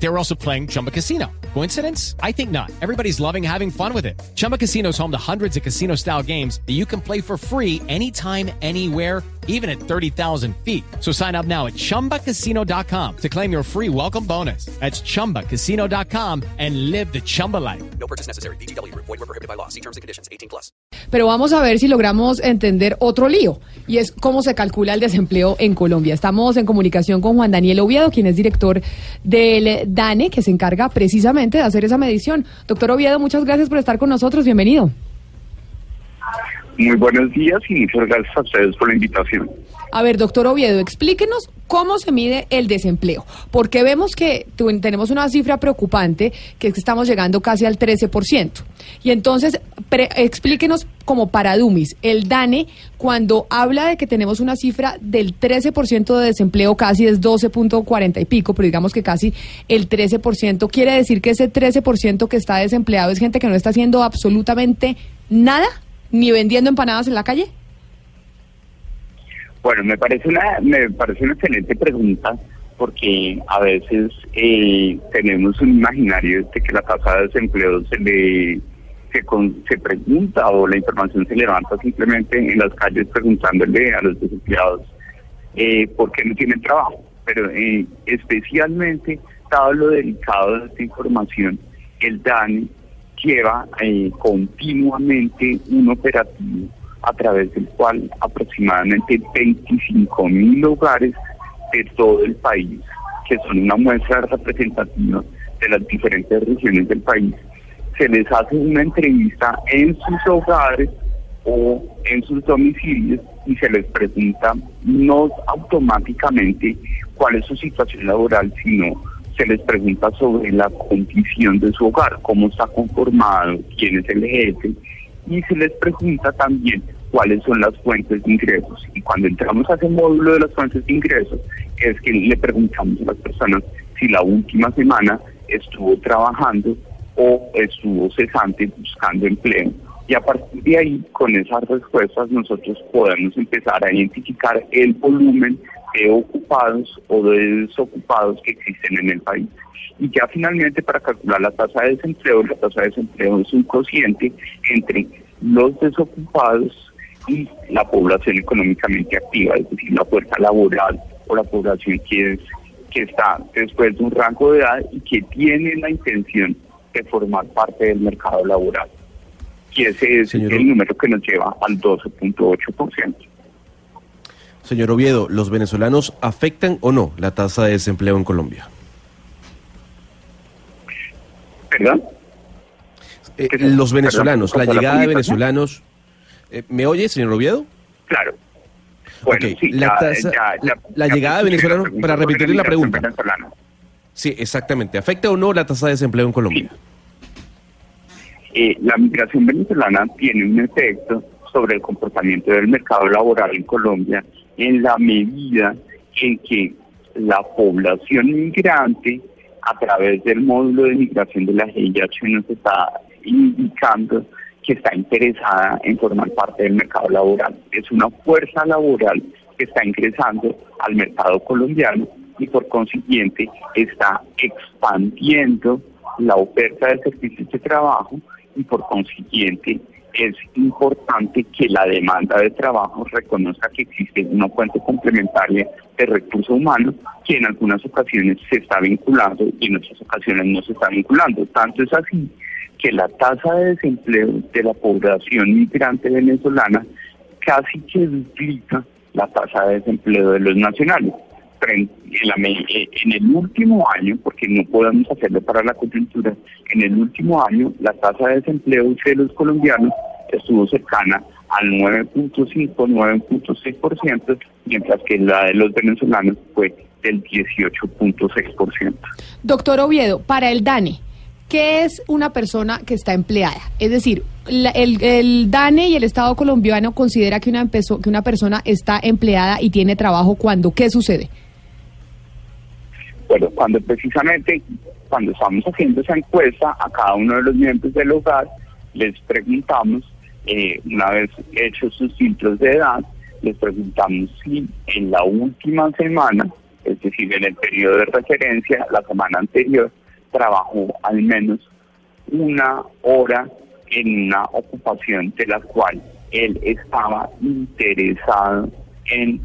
They were also playing Chumba Casino. Coincidence? I think not. Everybody's loving having fun with it. Chumba Casino is home to hundreds of casino style games that you can play for free anytime, anywhere, even at 30,000 feet. So sign up now at chumbacasino.com to claim your free welcome bonus. That's chumbacasino.com and live the Chumba life. No purchase necessary. BGW. Void were prohibited by law. See terms and conditions. 18 plus. Pero vamos a ver si logramos entender otro lío, y es cómo se calcula el desempleo en Colombia. Estamos en comunicación con Juan Daniel Oviedo, quien es director del DANE, que se encarga precisamente de hacer esa medición. Doctor Oviedo, muchas gracias por estar con nosotros. Bienvenido. Muy buenos días y muchas gracias a ustedes por la invitación. A ver, doctor Oviedo, explíquenos cómo se mide el desempleo, porque vemos que tenemos una cifra preocupante, que es que estamos llegando casi al 13%. Y entonces, pre- explíquenos como para Dumis, el DANE, cuando habla de que tenemos una cifra del 13% de desempleo, casi es 12.40 y pico, pero digamos que casi el 13%, quiere decir que ese 13% que está desempleado es gente que no está haciendo absolutamente nada, ni vendiendo empanadas en la calle. Bueno, me parece una me parece una excelente pregunta porque a veces eh, tenemos un imaginario de que la tasa de desempleo se le se, con- se pregunta o la información se levanta simplemente en las calles preguntándole a los desempleados eh, por qué no tienen trabajo. Pero eh, especialmente, dado lo delicado de esta información, el DANE lleva eh, continuamente un operativo a través del cual aproximadamente 25 mil hogares de todo el país, que son una muestra representativa de las diferentes regiones del país, se les hace una entrevista en sus hogares o en sus domicilios y se les pregunta no automáticamente cuál es su situación laboral, sino se les pregunta sobre la condición de su hogar, cómo está conformado, quién es el jefe, y se les pregunta también cuáles son las fuentes de ingresos. Y cuando entramos a ese módulo de las fuentes de ingresos, es que le preguntamos a las personas si la última semana estuvo trabajando o estuvo cesante buscando empleo. Y a partir de ahí, con esas respuestas, nosotros podemos empezar a identificar el volumen de ocupados o de desocupados que existen en el país. Y ya finalmente, para calcular la tasa de desempleo, la tasa de desempleo es un cociente entre los desocupados y la población económicamente activa, es decir, la fuerza laboral o la población que es que está después de un rango de edad y que tiene la intención de formar parte del mercado laboral. Y ese es Señor- el número que nos lleva al 12.8%. Señor Oviedo, ¿los venezolanos afectan o no la tasa de desempleo en Colombia? ¿Verdad? Eh, ¿Qué se- los venezolanos, perdón, la ¿cortó la llegada de venezolanos... eh, ¿Me oye, señor Oviedo? Claro. Bueno, Ok, sí, la ya- tasa- ya- ya- la- llegada de venezolanos, para repetirle la pregunta. Sí, exactamente. ¿Afecta o no la tasa de desempleo en Colombia? Eh, la migración venezolana tiene un efecto sobre el comportamiento del mercado laboral en Colombia en la medida en que la población migrante a través del módulo de migración de la GIH nos está indicando que está interesada en formar parte del mercado laboral. Es una fuerza laboral que está ingresando al mercado colombiano y por consiguiente está expandiendo la oferta de servicios de trabajo y por consiguiente es importante que la demanda de trabajo reconozca que existe una fuente complementaria de recursos humanos que en algunas ocasiones se está vinculando y en otras ocasiones no se está vinculando. Tanto es así que la tasa de desempleo de la población migrante venezolana casi que duplica la tasa de desempleo de los nacionales. Eh, en el último año, porque no podemos hacerlo para la coyuntura, en el último año la tasa de desempleo de los colombianos estuvo cercana al 9.5, 9.6%, mientras que la de los venezolanos fue del 18.6%. Doctor Oviedo, para el DANE, ¿qué es una persona que está empleada? Es decir, la- el, el DANE y el Estado colombiano considera que una, que una persona está empleada y tiene trabajo cuando, ¿qué sucede? Bueno, cuando precisamente, cuando estamos haciendo esa encuesta a cada uno de los miembros del hogar, les preguntamos eh, una vez hechos sus filtros de edad, les preguntamos si en la última semana, es decir, en el periodo de referencia, la semana anterior, trabajó al menos una hora en una ocupación de la cual él estaba interesado en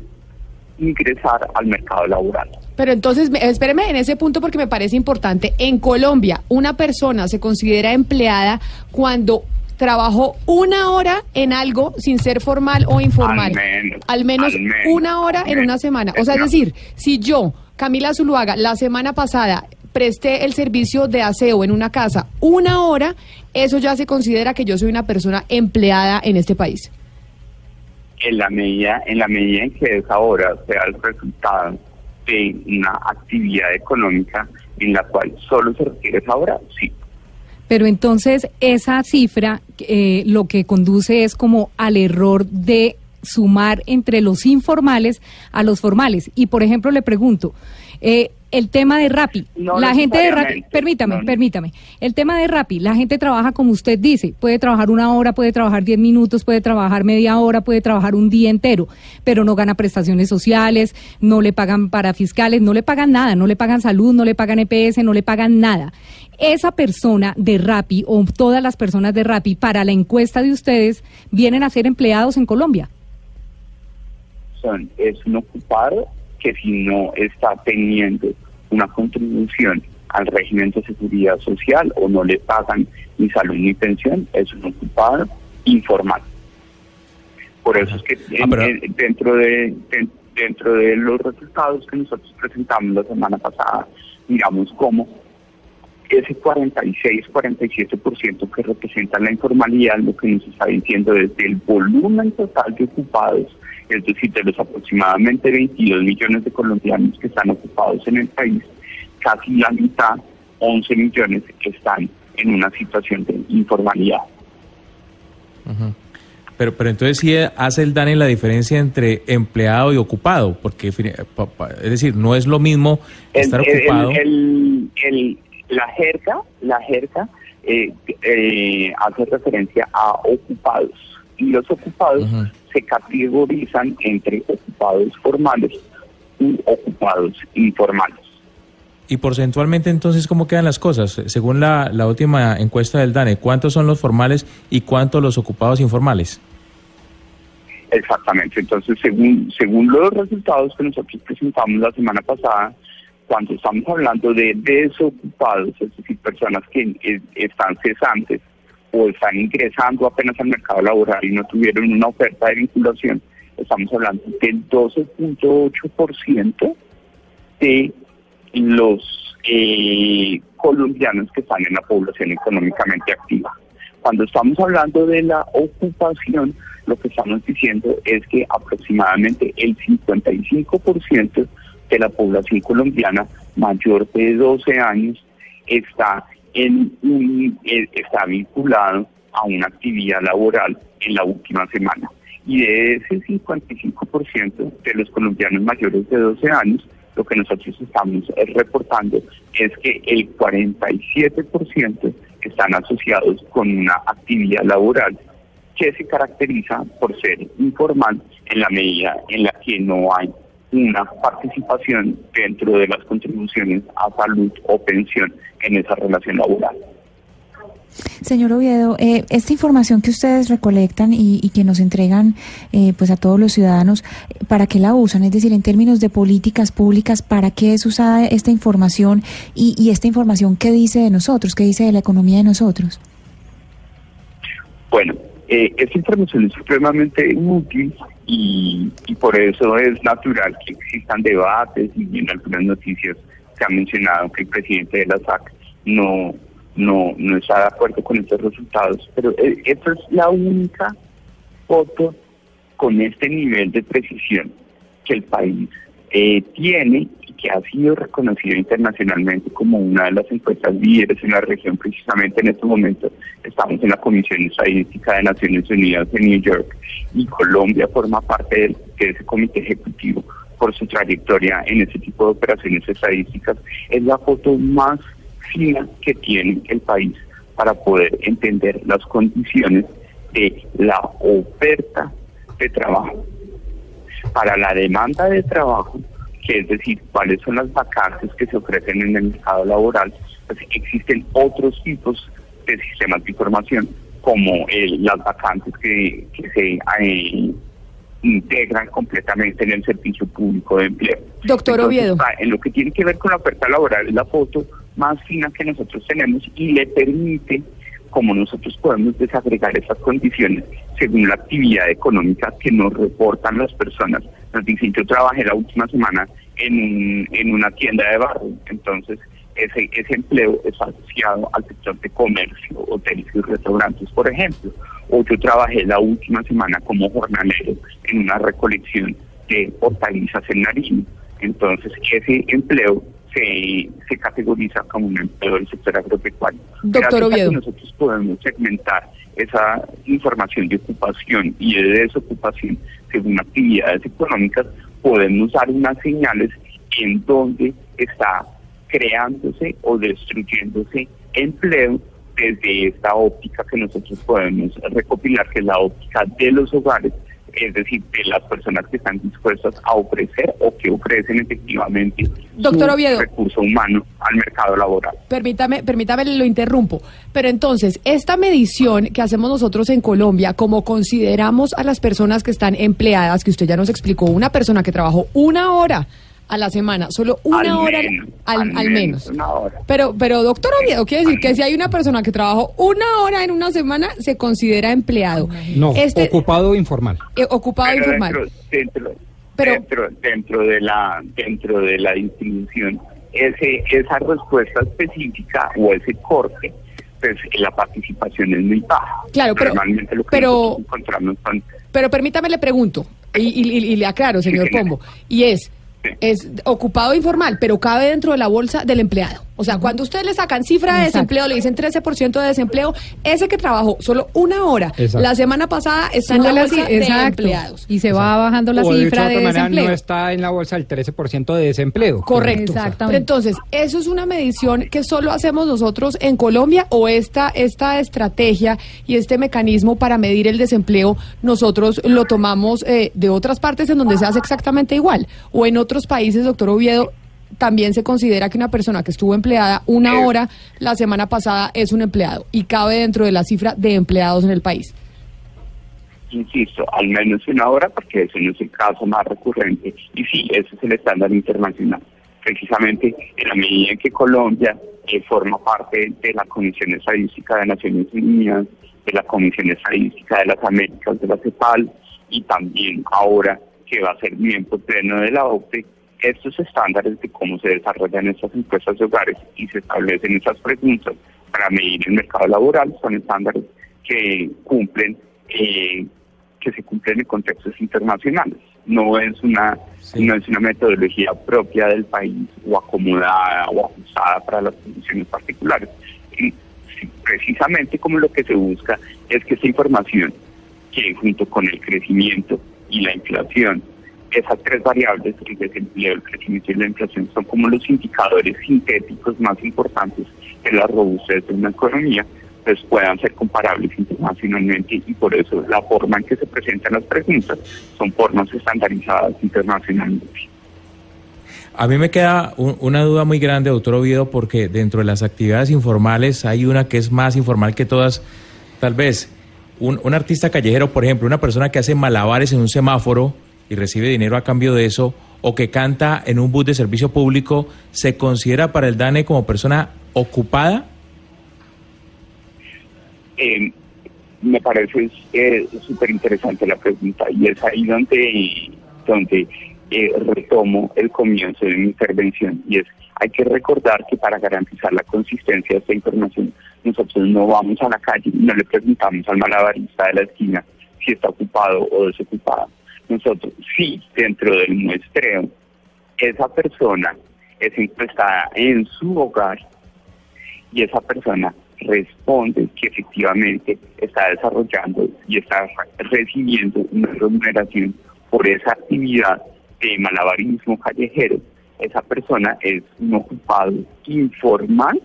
ingresar al mercado laboral. Pero entonces, me- espéreme en ese punto porque me parece importante. En Colombia, una persona se considera empleada cuando trabajó una hora en algo sin ser formal o informal. Al menos, Al menos al menos, una hora en una semana. O sea, es decir, si yo, Camila Zuluaga, la semana pasada presté el servicio de aseo en una casa una hora, eso ya se considera que yo soy una persona empleada en este país. en la medida en la medida en que esa hora sea el resultado de una actividad económica en la cual solo se requiere esa hora, sí. Pero entonces esa cifra eh, lo que conduce es como al error de sumar entre los informales a los formales. Y por ejemplo le pregunto, eh, el tema de Rappi, No la gente de Rappi, permítame, no. permítame, el tema de Rappi, la gente trabaja como usted dice, puede trabajar una hora, puede trabajar diez minutos, puede trabajar media hora, puede trabajar un día entero, pero no gana prestaciones sociales, no le pagan para fiscales, no le pagan nada, no le pagan salud, no le pagan EPS, no le pagan nada. Esa persona de Rappi o todas las personas de Rappi para la encuesta de ustedes vienen a ser empleados en Colombia. Son, es un ocupado que si no está teniendo una contribución al régimen de seguridad social o no le pagan ni salud ni pensión, es un ocupado informal. Por eso es que Ah, en- pero- en- dentro de, de- dentro de los resultados que nosotros presentamos la semana pasada, miramos cómo ese 46-47% que representa la informalidad, lo que nos está diciendo desde el volumen total de ocupados, es decir, de los aproximadamente 22 millones de colombianos que están ocupados en el país, casi la mitad, 11 millones, están en una situación de informalidad. Pero, pero entonces sí hace el DANE la diferencia entre empleado y ocupado, porque es decir, no es lo mismo estar el, ocupado. el- el- la jerga, la jerga eh, eh, hace referencia a ocupados y los ocupados. Se categorizan entre ocupados formales y ocupados informales. Y porcentualmente entonces, ¿cómo quedan las cosas? Según la, la última encuesta del DANE, ¿cuántos son los formales y cuántos los ocupados informales? Exactamente. Entonces, según según los resultados que nosotros presentamos la semana pasada, cuando estamos hablando de desocupados, es decir, personas que eh, están cesantes o están ingresando apenas al mercado laboral y no tuvieron una oferta de vinculación, estamos hablando del 12.8% de los eh, colombianos que están en la población económicamente activa. Cuando estamos hablando de la ocupación, lo que estamos diciendo es que aproximadamente el 55% de la población colombiana mayor de 12 años está en un, eh, está vinculado a una actividad laboral en la última semana. Y de ese 55% de los colombianos mayores de 12 años, lo que nosotros estamos eh, reportando es que el 47% están asociados con una actividad laboral que se caracteriza por ser informal en la medida en la que no hay una participación dentro de las contribuciones a salud o pensión en esa relación laboral. Señor Oviedo, eh, esta información que ustedes recolectan y, y que nos entregan eh, pues a todos los ciudadanos, eh, ¿para qué la usan? Es decir, en términos de políticas públicas, ¿para qué es usada esta información y, y esta información qué dice de nosotros, qué dice de la economía de nosotros? Bueno, eh, información es supremamente útil y, por eso es natural que existan debates y en algunas noticias se ha mencionado que el presidente de la SAC no, no, no está de acuerdo con estos resultados, pero eh, esta es la única foto con este nivel de precisión que el país eh, tiene que ha sido reconocido internacionalmente como una de las encuestas líderes en la región. Precisamente en este momento estamos en la Comisión Estadística de Naciones Unidas en New York y Colombia forma parte de, de ese comité ejecutivo por su trayectoria en ese tipo de operaciones estadísticas. Es la foto más fina que tiene el país para poder entender las condiciones de la oferta de trabajo. Para la demanda de trabajo, que es decir, cuáles son las vacantes que se ofrecen en el mercado laboral, pues existen otros tipos de sistemas de información, como eh, las vacantes que, que se eh, integran completamente en el servicio público de empleo. Doctor Entonces, Oviedo. ah, En lo que tiene que ver con la oferta laboral es la foto más fina que nosotros tenemos y le permite, como nosotros podemos desagregar esas condiciones según la actividad económica que nos reportan las personas. Nos dicen, yo trabajé la última semana en, un- en una tienda de barrio, entonces ese, ese empleo es asociado al sector de comercio, hoteles y restaurantes, por ejemplo. O yo trabajé la última semana como jornalero en una recolección de hortalizas en Nariño. Entonces, ese empleo se, se categoriza como un empleo del sector agropecuario. Doctor Oviedo. nosotros podemos segmentar esa información de ocupación y de desocupación según actividades económicas, podemos dar unas señales en donde está creándose o destruyéndose empleo desde esta óptica que nosotros podemos recopilar, que es la óptica de los hogares, es decir, de las personas que están dispuestas a ofrecer o que ofrecen efectivamente Doctor su Oviedo. recurso humano al mercado laboral. Permítame, permítame, lo interrumpo. Pero entonces, esta medición que hacemos nosotros en Colombia, como consideramos a las personas que están empleadas, que usted ya nos explicó, una persona que trabajó una hora a la semana, solo una Al hora menos, al, al al menos menos. una hora. Pero, pero doctor Oviedo, quiere decir que si hay una persona que trabajó una hora en una semana, se considera empleado. No, Este, ocupado informal. eh, ocupado Pero informal. Dentro, dentro, Pero- dentro, dentro de la dentro de la distribución, ese esa respuesta específica o ese corte, pues la participación es muy baja. Claro, pero- Normalmente lo que pero- encontramos son Pero permítame le pregunto, y, y- y- y le aclaro, señor. Pombo, y es. Es ocupado informal, pero cabe dentro de la bolsa del empleado. O sea, cuando ustedes le sacan cifra de desempleo, le dicen 13% de desempleo, ese que trabajó solo una hora Exacto. la semana pasada está en Sube la la bolsa de exacto. empleados. Y se va bajando la o de cifra otra de manera desempleo. no está en la bolsa el 13% de desempleo. Correcto. Exactamente. Pero entonces, ¿eso es una medición que solo hacemos nosotros en Colombia o esta, esta estrategia y este mecanismo para medir el desempleo nosotros lo tomamos eh, de otras partes en donde se hace exactamente igual? ¿O en otros países, doctor Oviedo, también se considera que una persona que estuvo empleada una hora la semana pasada es un empleado y cabe dentro de la cifra de empleados en el país? insisto, al menos una hora, porque ese no es el caso más recurrente. Y sí, ese es el estándar internacional. Precisamente en la medida en que Colombia eh, forma parte de la Comisión Estadística de Naciones Unidas, de la Comisión Estadística de las Américas, de la CEPAL, y también ahora que va a ser miembro pleno de la OCDE, estos estándares de cómo se desarrollan estas encuestas de hogares y se establecen esas preguntas para medir el mercado laboral son estándares que cumplen eh, que se cumplen en contextos internacionales. No es una Sí. no es una metodología propia del país o acomodada o ajustada para las condiciones particulares. Y precisamente como lo que se busca es que esa información que junto con el crecimiento y la inflación, esas tres variables, el desempleo, el crecimiento y la inflación, son como los indicadores sintéticos más importantes de la robustez de una economía, pues puedan ser comparables internacionalmente y por eso la forma en que se presentan las preguntas son formas estandarizadas internacionalmente. A mí me queda un- una duda muy grande, doctor Oviedo, porque dentro de las actividades informales hay una que es más informal que todas. Tal vez un, un artista callejero, por ejemplo, una persona que hace malabares en un semáforo y recibe dinero a cambio de eso, o que canta en un bus de servicio público, ¿se considera para el DANE como persona ocupada? Eh, me parece eh, súper interesante la pregunta y es ahí donde, donde eh, retomo el comienzo de mi intervención y es hay que recordar que para garantizar la consistencia de esta información nosotros no vamos a la calle y no le preguntamos al malabarista de la esquina si está ocupado o desocupado. Nosotros sí, dentro del muestreo, esa persona es encuestada en su hogar y esa persona responde que efectivamente está desarrollando y está recibiendo una remuneración por esa actividad de malabarismo callejero. Esa persona es un ocupado informal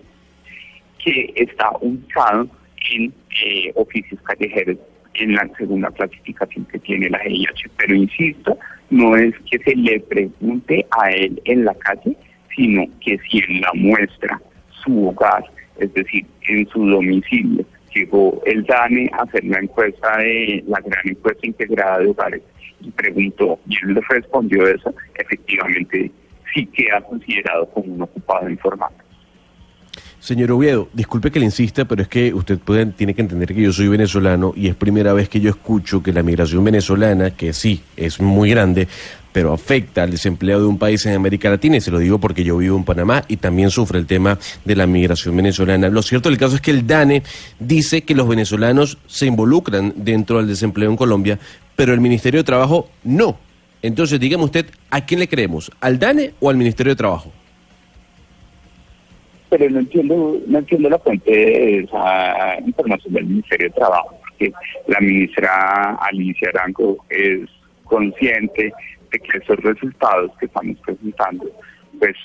que está ubicado en eh, oficios callejeros en la segunda clasificación que tiene la GIH. Pero insisto, no es que se le pregunte a él en la calle, sino que si en la muestra, su hogar, es decir, en su domicilio, llegó el DANE a hacer la encuesta de la gran encuesta integrada de hogares y preguntó, y él le respondió eso, efectivamente sí queda considerado como un ocupado informal. Señor Oviedo, disculpe que le insista, pero es que usted tiene que entender que yo soy venezolano y es primera vez que yo escucho que la migración venezolana, que sí, es muy grande, pero afecta al desempleo de un país en América Latina, y se lo digo porque yo vivo en Panamá y también sufre el tema de la migración venezolana. Lo cierto del caso es que el DANE dice que los venezolanos se involucran dentro del desempleo en Colombia, pero el Ministerio de Trabajo no. Entonces, dígame usted, ¿a quién le creemos? ¿Al DANE o al Ministerio de Trabajo? Pero no entiendo, no entiendo la fuente de esa información del Ministerio de Trabajo, porque la ministra Alicia Arango es consciente de que esos resultados que estamos presentando, pues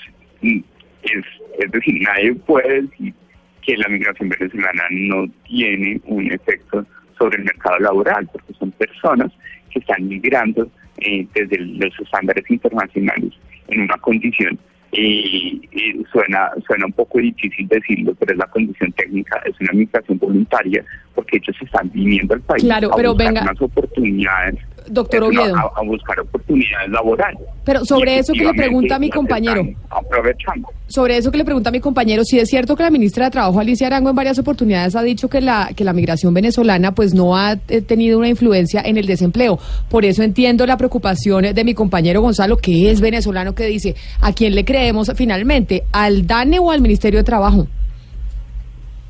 es, es decir, nadie puede decir que la migración venezolana no tiene un efecto sobre el mercado laboral, porque son personas que están migrando eh, desde los estándares internacionales en una condición y, y, suena suena un poco difícil decirlo, pero es la condición técnica, es una migración voluntaria, porque ellos están viniendo al país Claro, a pero buscar venga. unas oportunidades, Doctor una- Oviedo. a, a buscar oportunidades laborales. Pero sobre eso que le pregunta a mi compañero. Aprovechando. Sobre eso que le pregunta a mi compañero, si es cierto que la ministra de Trabajo, Alicia Arango, en varias oportunidades ha dicho que la, que la migración venezolana pues no ha eh, tenido una influencia en el desempleo. Por eso entiendo la preocupación de mi compañero Gonzalo, que es venezolano, que dice, ¿a quién le creemos finalmente? ¿Al DANE o al Ministerio de Trabajo?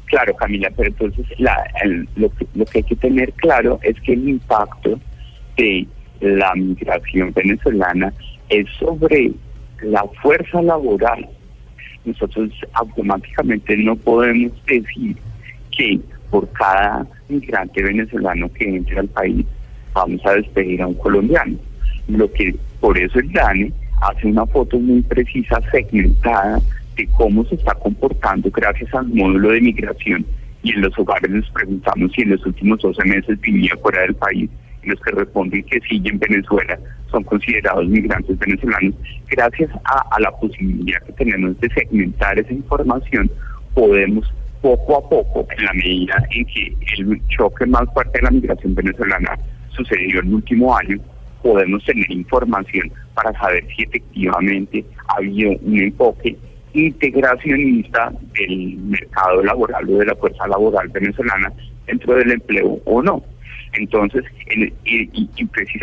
Claro, Camila, pero entonces la, el- lo, lo que hay que tener claro es que el impacto de la migración venezolana es sobre la fuerza laboral. Nosotros automáticamente no podemos decir que por cada migrante venezolano que entre al país vamos a despedir a un colombiano. Lo que por eso el DANE hace una foto muy precisa, segmentada, de cómo se está comportando gracias al módulo de migración. Y en los hogares les preguntamos si en los últimos 12 meses vivía fuera del país. Los que responden que sí en Venezuela son considerados migrantes venezolanos. Gracias a, la posibilidad que tenemos de segmentar esa información, podemos poco a poco, en la medida en que el choque más fuerte de la migración venezolana sucedió el último año, podemos tener información para saber si efectivamente ha habido un enfoque integracionista del mercado laboral o de la fuerza laboral venezolana dentro del empleo o no. Entonces, en- y, y-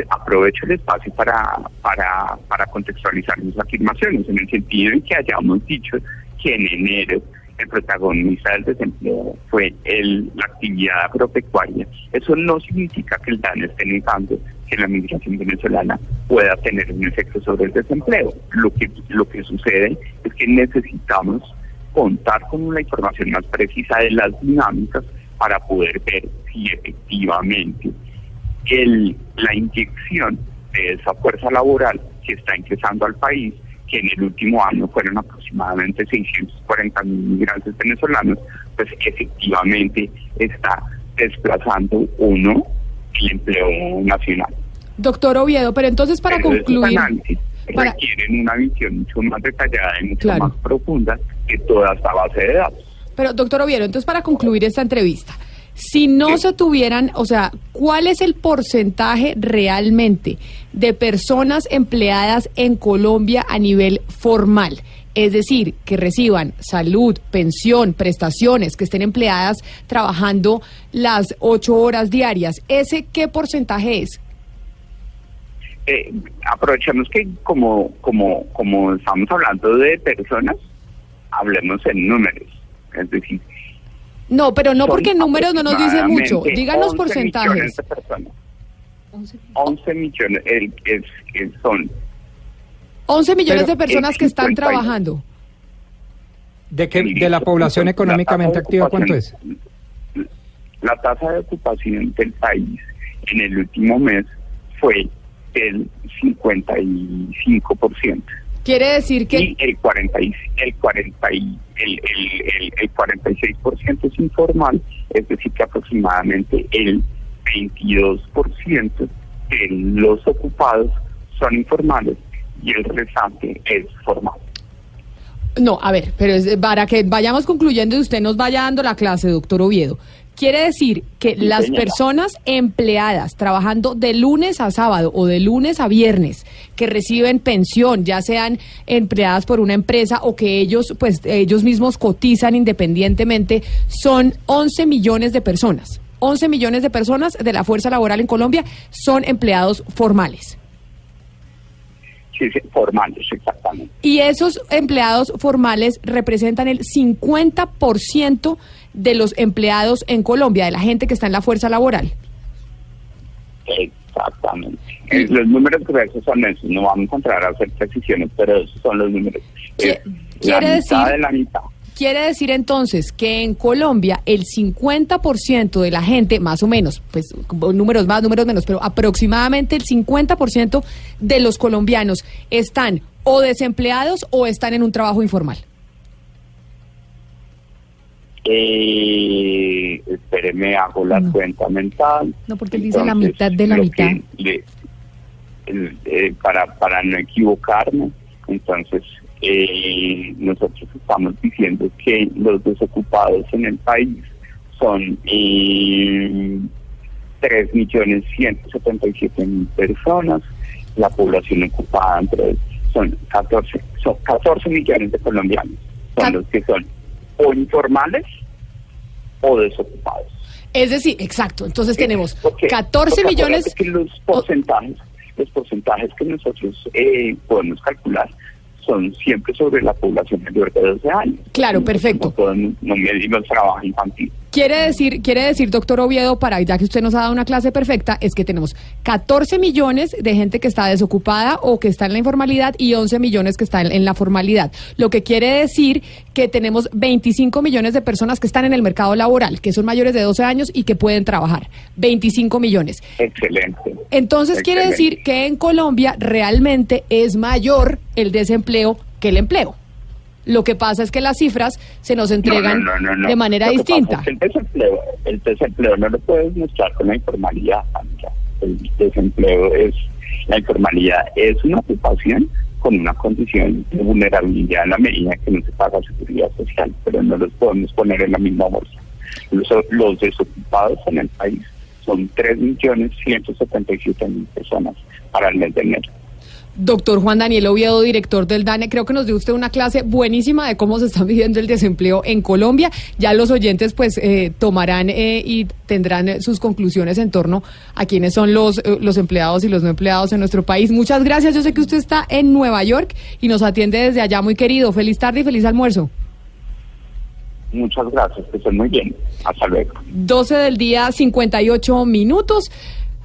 aprovecho el espacio para, para, para contextualizar mis afirmaciones, en el sentido en que hayamos dicho que en enero el protagonista del desempleo fue el, la actividad agropecuaria. Eso no significa que el DANE esté negando que la migración venezolana pueda tener un efecto sobre el desempleo. Lo que, lo que sucede es que necesitamos contar con una información más precisa de las dinámicas para poder ver si efectivamente el, la inyección de esa fuerza laboral que está ingresando al país, que en el último año fueron aproximadamente 640 mil migrantes venezolanos, pues efectivamente está desplazando o no el empleo nacional. Doctor Oviedo, pero entonces para Pero concluir... para- requieren una visión mucho más detallada y mucho Claro. más profunda que toda esta base de datos. Pero, doctor Oviedo, entonces para concluir esta entrevista, si no se tuvieran, o sea, ¿cuál es el porcentaje realmente de personas empleadas en Colombia a nivel formal? Es decir, que reciban salud, pensión, prestaciones, que estén empleadas trabajando las ocho horas diarias. ¿Ese qué porcentaje es? Eh, aprovechemos que como, como, como estamos hablando de personas, hablemos en números. Es decir, No, pero no porque en números no nos dice mucho. Díganos 11 porcentajes. millones de personas. 11 millones el- es, es- son 11 millones Pero de personas el que están 50 y- trabajando. ¿De, qué, de la población La económicamente activa cuánto es? La tasa de ocupación del país en el último mes fue del 55%. Quiere decir que y el 40 y, el 40 y, el, el, el, el 46% es informal, es decir que aproximadamente el 22% de los ocupados son informales y el restante es formal. No, a ver, pero es para que vayamos concluyendo y usted nos vaya dando la clase, doctor Oviedo. Quiere decir que Sí, las señora. personas empleadas trabajando de lunes a sábado o de lunes a viernes que reciben pensión, ya sean empleadas por una empresa o que ellos pues ellos mismos cotizan independientemente, son 11 millones de personas. 11 millones de personas de la fuerza laboral en Colombia son empleados formales. Sí, sí, formales, exactamente. Y esos empleados formales representan el 50% de los empleados en Colombia, de la gente que está en la fuerza laboral. Exactamente. Eh, los números gruesos son esos, no vamos a entrar a hacer precisiones, pero esos son los números. ¿Qué- Es quiere la decir- mitad de la mitad. Quiere decir entonces que en Colombia el 50% de la gente, más o menos, pues números más, números menos, pero aproximadamente el 50% de los colombianos están o desempleados o están en un trabajo informal. Eh, espéreme, hago la cuenta mental. No, porque él dice la mitad de la mitad. que le- el- eh, para, para no equivocarme, entonces eh, nosotros estamos diciendo que los desocupados en el país son eh, 3.177.000 personas, la población ocupada entre son 14, son 14 millones de colombianos, son los que son o informales o desocupados. Es decir, exacto, entonces tenemos Porque- 14 porque millones... que los porcentajes, los porcentajes que nosotros eh, podemos calcular son siempre sobre la población mayor de 12 años. Claro, perfecto. No medimos trabajo infantil. Quiere decir, quiere decir, doctor Oviedo, para ya que usted nos ha dado una clase perfecta, es que tenemos 14 millones de gente que está desocupada o que está en la informalidad y 11 millones que están en la formalidad. Lo que quiere decir que tenemos 25 millones de personas que están en el mercado laboral, que son mayores de 12 años y que pueden trabajar. 25 millones. Excelente. Entonces quiere decir que en Colombia realmente es mayor el desempleo que el empleo. Lo que pasa es que las cifras se nos entregan No, no, no, no, no. de manera Lo que pasa distinta. es que el desempleo, el desempleo no lo puedes mostrar con la informalidad. amiga. El desempleo es, la informalidad es una ocupación con una condición de vulnerabilidad en la medida que no se paga seguridad social, pero no los podemos poner en la misma bolsa. Los, los desocupados en el país son 3.177.000 personas para el mes de enero. Doctor Juan Daniel Oviedo, director del DANE, creo que nos dio usted una clase buenísima de cómo se está viviendo el desempleo en Colombia. Ya los oyentes pues eh, tomarán eh, y tendrán eh, sus conclusiones en torno a quiénes son los, eh, los empleados y los no empleados en nuestro país. Muchas gracias. Yo sé que usted está en Nueva York y nos atiende desde allá muy querido. Feliz tarde y feliz almuerzo. Muchas gracias, que estén muy bien. Hasta luego. 12 del día, 58 minutos.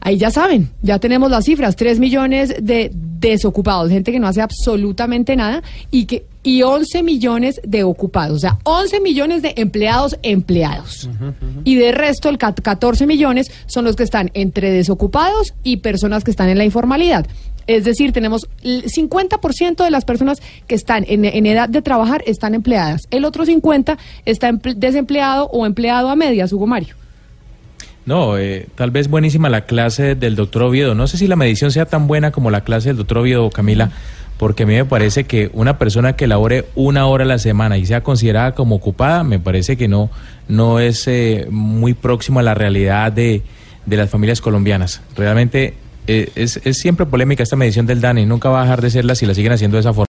Ahí ya saben, ya tenemos las cifras, 3 millones de desocupados, gente que no hace absolutamente nada y que y 11 millones de ocupados, o sea, 11 millones de empleados empleados. Y de resto, el cat- 14 millones son los que están entre desocupados y personas que están en la informalidad. Es decir, tenemos el 50% de las personas que están en, en edad de trabajar están empleadas. El otro 50% está emple- desempleado o empleado a medias, Hugo Mario. No, eh, tal vez buenísima la clase del doctor Oviedo. No sé si la medición sea tan buena como la clase del doctor Oviedo, Camila, porque a mí me parece que una persona que labore una hora a la semana y sea considerada como ocupada, me parece que no, no es eh, muy próximo a la realidad de, de las familias colombianas. Realmente eh, es, es siempre polémica esta medición del DANE, nunca va a dejar de serla si la siguen haciendo de esa forma.